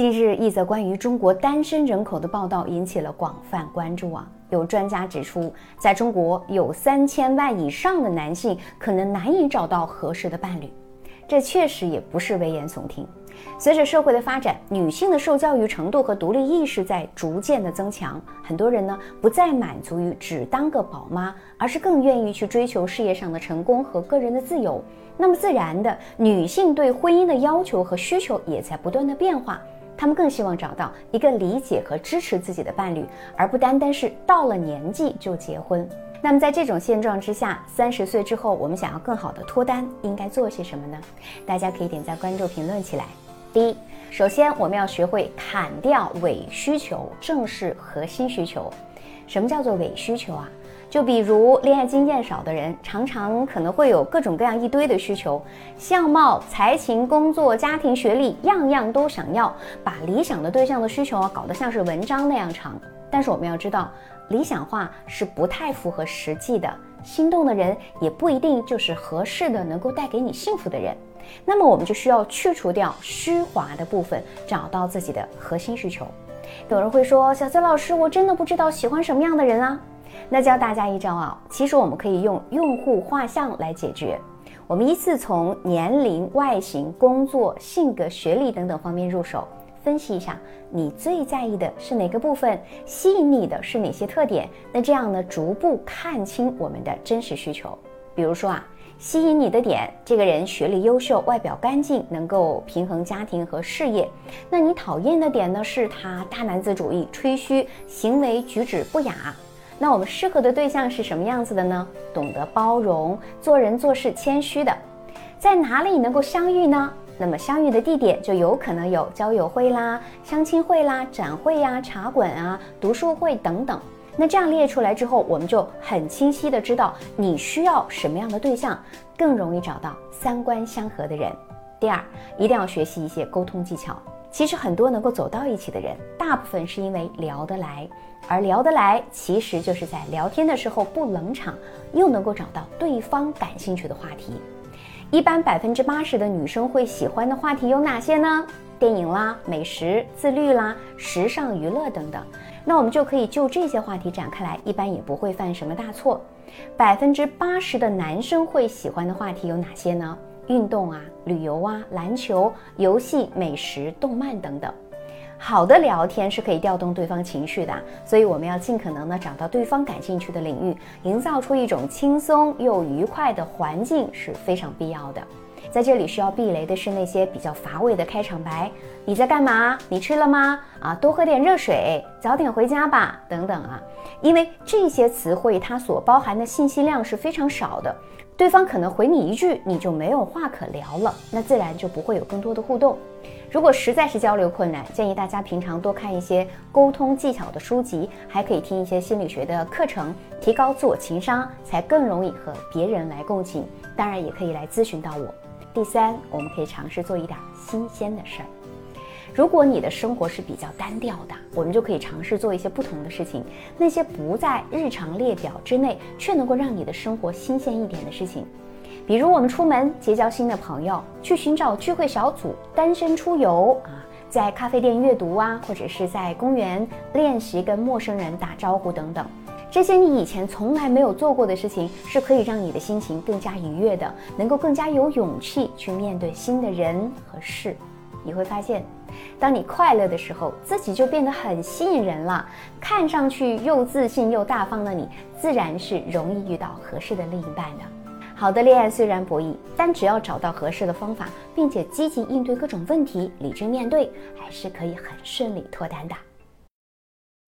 近日，一则关于中国单身人口的报道引起了广泛关注啊。有专家指出，在中国有三千万以上的男性可能难以找到合适的伴侣，这确实也不是危言耸听。随着社会的发展，女性的受教育程度和独立意识在逐渐的增强，很多人呢不再满足于只当个宝妈，而是更愿意去追求事业上的成功和个人的自由。那么自然的，女性对婚姻的要求和需求也在不断的变化。他们更希望找到一个理解和支持自己的伴侣，而不单单是到了年纪就结婚。那么在这种现状之下，三十岁之后，我们想要更好的脱单，应该做些什么呢？大家可以点赞、关注、评论起来。第一，首先我们要学会砍掉伪需求，正视核心需求。什么叫做伪需求啊？就比如恋爱经验少的人，常常可能会有各种各样一堆的需求，相貌、才情、工作、家庭、学历，样样都想要，把理想的对象的需求啊搞得像是文章那样长。但是我们要知道，理想化是不太符合实际的，心动的人也不一定就是合适的，能够带给你幸福的人。那么我们就需要去除掉虚华的部分，找到自己的核心需求。有人会说，小崔老师，我真的不知道喜欢什么样的人啊。那教大家一招啊，其实我们可以用用户画像来解决。我们依次从年龄、外形、工作、性格、学历等等方面入手，分析一下你最在意的是哪个部分，吸引你的是哪些特点。那这样呢，逐步看清我们的真实需求。比如说啊，吸引你的点，这个人学历优秀，外表干净，能够平衡家庭和事业。那你讨厌的点呢，是他大男子主义、吹嘘，行为举止不雅。那我们适合的对象是什么样子的呢？懂得包容，做人做事谦虚的，在哪里能够相遇呢？那么相遇的地点就有可能有交友会啦、相亲会啦、展会呀、茶馆啊、读书会等等。那这样列出来之后，我们就很清晰的知道你需要什么样的对象，更容易找到三观相合的人。第二，一定要学习一些沟通技巧。其实很多能够走到一起的人，大部分是因为聊得来，而聊得来其实就是在聊天的时候不冷场，又能够找到对方感兴趣的话题。一般百分之八十的女生会喜欢的话题有哪些呢？电影啦、美食、自律啦、时尚娱乐等等。那我们就可以就这些话题展开来，一般也不会犯什么大错。百分之八十的男生会喜欢的话题有哪些呢？运动啊，旅游啊，篮球、游戏、美食、动漫等等，好的聊天是可以调动对方情绪的，所以我们要尽可能的找到对方感兴趣的领域，营造出一种轻松又愉快的环境是非常必要的。在这里需要避雷的是那些比较乏味的开场白，你在干嘛？你吃了吗？啊，多喝点热水，早点回家吧，等等啊，因为这些词汇它所包含的信息量是非常少的。对方可能回你一句，你就没有话可聊了，那自然就不会有更多的互动。如果实在是交流困难，建议大家平常多看一些沟通技巧的书籍，还可以听一些心理学的课程，提高自我情商，才更容易和别人来共情。当然，也可以来咨询到我。第三，我们可以尝试做一点新鲜的事儿。如果你的生活是比较单调的，我们就可以尝试做一些不同的事情。那些不在日常列表之内，却能够让你的生活新鲜一点的事情，比如我们出门结交新的朋友，去寻找聚会小组，单身出游啊，在咖啡店阅读啊，或者是在公园练习跟陌生人打招呼等等。这些你以前从来没有做过的事情，是可以让你的心情更加愉悦的，能够更加有勇气去面对新的人和事。你会发现。当你快乐的时候，自己就变得很吸引人了。看上去又自信又大方的你，自然是容易遇到合适的另一半的。好的恋爱虽然博弈，但只要找到合适的方法，并且积极应对各种问题，理智面对，还是可以很顺利脱单的。